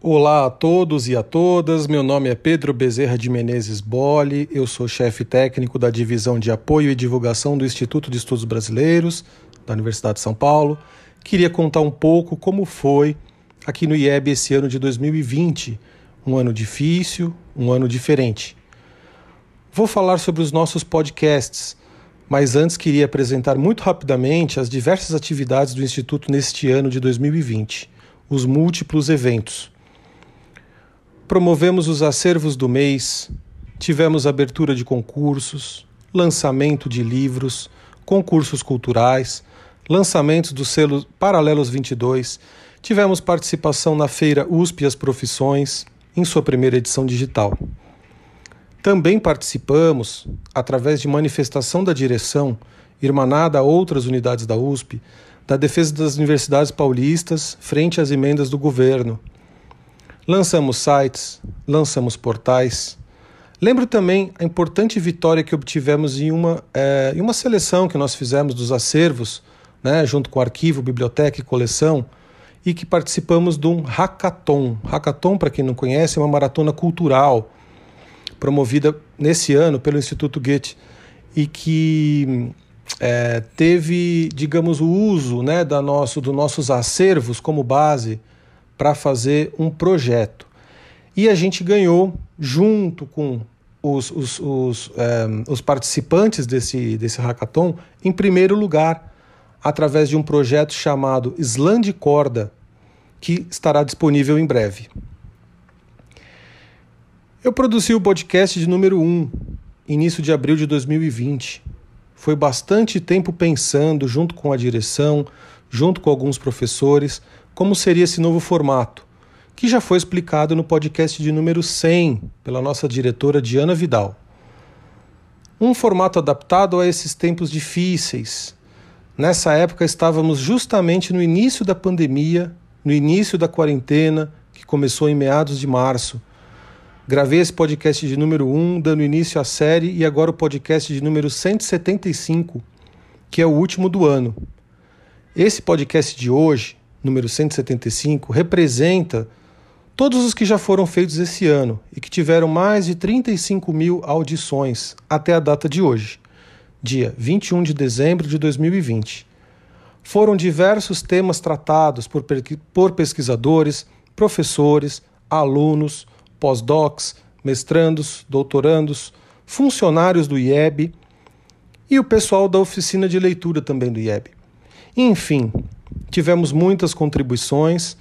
Olá a todos e a todas, meu nome é Pedro Bezerra de Menezes Boli, eu sou chefe técnico da Divisão de Apoio e Divulgação do Instituto de Estudos Brasileiros, da Universidade de São Paulo. Queria contar um pouco como foi aqui no IEB esse ano de 2020, um ano difícil, um ano diferente. Vou falar sobre os nossos podcasts, mas antes queria apresentar muito rapidamente as diversas atividades do Instituto neste ano de 2020, os múltiplos eventos. Promovemos os acervos do mês, tivemos abertura de concursos, lançamento de livros, concursos culturais, lançamentos do selo Paralelos 22, tivemos participação na feira USP as Profissões, em sua primeira edição digital. Também participamos, através de manifestação da direção, irmanada a outras unidades da USP, da defesa das universidades paulistas frente às emendas do governo Lançamos sites, lançamos portais. Lembro também a importante vitória que obtivemos em uma, é, em uma seleção que nós fizemos dos acervos, né, junto com arquivo, biblioteca e coleção, e que participamos de um hackathon. Hackathon, para quem não conhece, é uma maratona cultural promovida nesse ano pelo Instituto Goethe e que é, teve, digamos, o uso né, da nosso, dos nossos acervos como base para fazer um projeto. E a gente ganhou, junto com os, os, os, é, os participantes desse, desse hackathon, em primeiro lugar, através de um projeto chamado Slam de Corda, que estará disponível em breve. Eu produzi o podcast de número 1, início de abril de 2020. Foi bastante tempo pensando, junto com a direção, junto com alguns professores, como seria esse novo formato, que já foi explicado no podcast de número 100 pela nossa diretora Diana Vidal. Um formato adaptado a esses tempos difíceis. Nessa época estávamos justamente no início da pandemia, no início da quarentena, que começou em meados de março. Gravei esse podcast de número 1, dando início à série, e agora o podcast de número 175, que é o último do ano. Esse podcast de hoje número 175, representa todos os que já foram feitos esse ano e que tiveram mais de 35 mil audições até a data de hoje, dia 21 de dezembro de 2020. Foram diversos temas tratados por, por pesquisadores, professores, alunos, pós-docs, mestrandos, doutorandos, funcionários do IEB e o pessoal da oficina de leitura também do IEB. Enfim, tivemos muitas contribuições.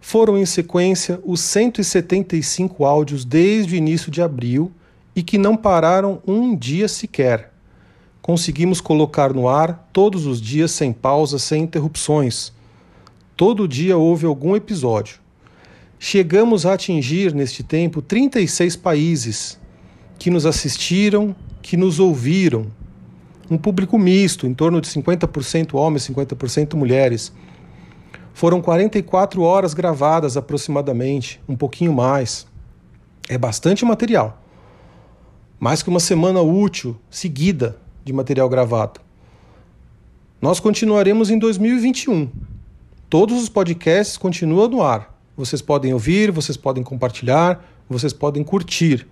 Foram em sequência os 175 áudios desde o início de abril e que não pararam um dia sequer. Conseguimos colocar no ar todos os dias sem pausas, sem interrupções. Todo dia houve algum episódio. Chegamos a atingir neste tempo 36 países que nos assistiram, que nos ouviram, um público misto, em torno de 50% homens, 50% mulheres. Foram 44 horas gravadas aproximadamente, um pouquinho mais. É bastante material. Mais que uma semana útil seguida de material gravado. Nós continuaremos em 2021. Todos os podcasts continuam no ar. Vocês podem ouvir, vocês podem compartilhar, vocês podem curtir.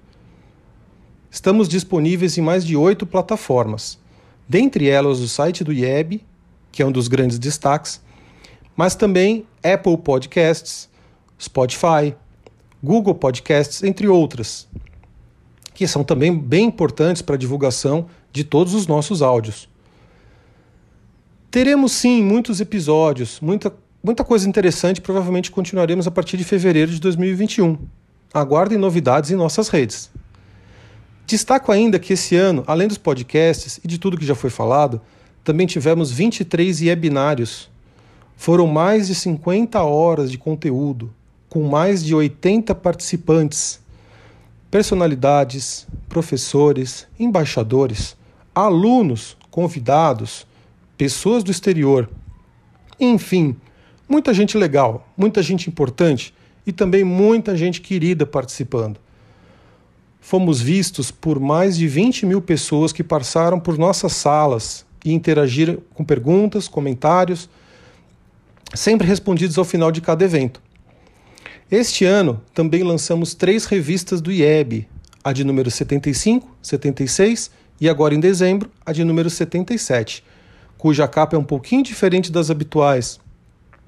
Estamos disponíveis em mais de oito plataformas dentre elas o site do IEB, que é um dos grandes destaques, mas também Apple Podcasts, Spotify, Google Podcasts, entre outras, que são também bem importantes para a divulgação de todos os nossos áudios. Teremos sim muitos episódios, muita, muita coisa interessante, provavelmente continuaremos a partir de fevereiro de 2021. Aguardem novidades em nossas redes. Destaco ainda que esse ano, além dos podcasts e de tudo que já foi falado, também tivemos 23 webinários. Foram mais de 50 horas de conteúdo, com mais de 80 participantes, personalidades, professores, embaixadores, alunos, convidados, pessoas do exterior. Enfim, muita gente legal, muita gente importante e também muita gente querida participando. Fomos vistos por mais de 20 mil pessoas que passaram por nossas salas e interagiram com perguntas, comentários, sempre respondidos ao final de cada evento. Este ano também lançamos três revistas do IEB, a de número 75, 76 e agora em dezembro a de número 77, cuja capa é um pouquinho diferente das habituais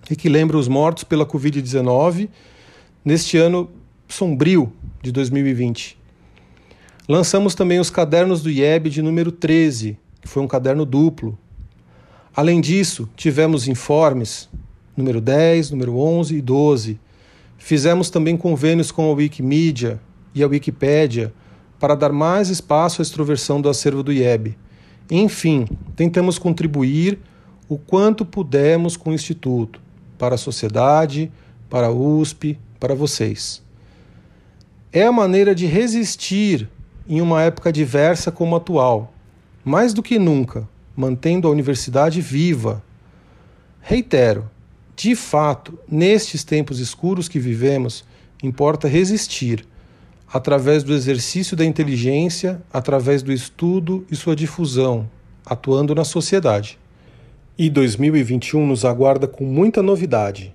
e que lembra os mortos pela Covid-19 neste ano sombrio de 2020. Lançamos também os cadernos do IEB de número 13, que foi um caderno duplo. Além disso, tivemos informes número 10, número 11 e 12. Fizemos também convênios com a Wikimedia e a Wikipédia para dar mais espaço à extroversão do acervo do IEB. Enfim, tentamos contribuir o quanto pudemos com o Instituto, para a sociedade, para a USP, para vocês. É a maneira de resistir em uma época diversa como a atual, mais do que nunca, mantendo a universidade viva. Reitero, de fato, nestes tempos escuros que vivemos, importa resistir, através do exercício da inteligência, através do estudo e sua difusão, atuando na sociedade. E 2021 nos aguarda com muita novidade.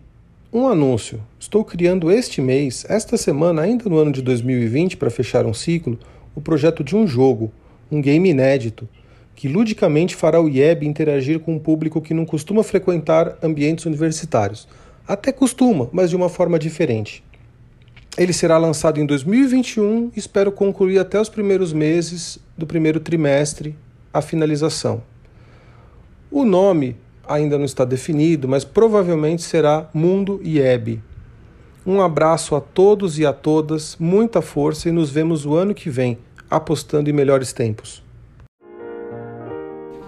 Um anúncio: estou criando este mês, esta semana, ainda no ano de 2020, para fechar um ciclo, o projeto de um jogo, um game inédito, que ludicamente fará o IEB interagir com um público que não costuma frequentar ambientes universitários. Até costuma, mas de uma forma diferente. Ele será lançado em 2021 e espero concluir até os primeiros meses do primeiro trimestre a finalização. O nome ainda não está definido, mas provavelmente será Mundo IEB, um abraço a todos e a todas, muita força e nos vemos o ano que vem, apostando em melhores tempos.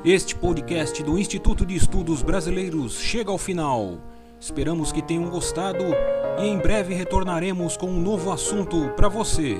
Este podcast do Instituto de Estudos Brasileiros chega ao final. Esperamos que tenham gostado e em breve retornaremos com um novo assunto para você.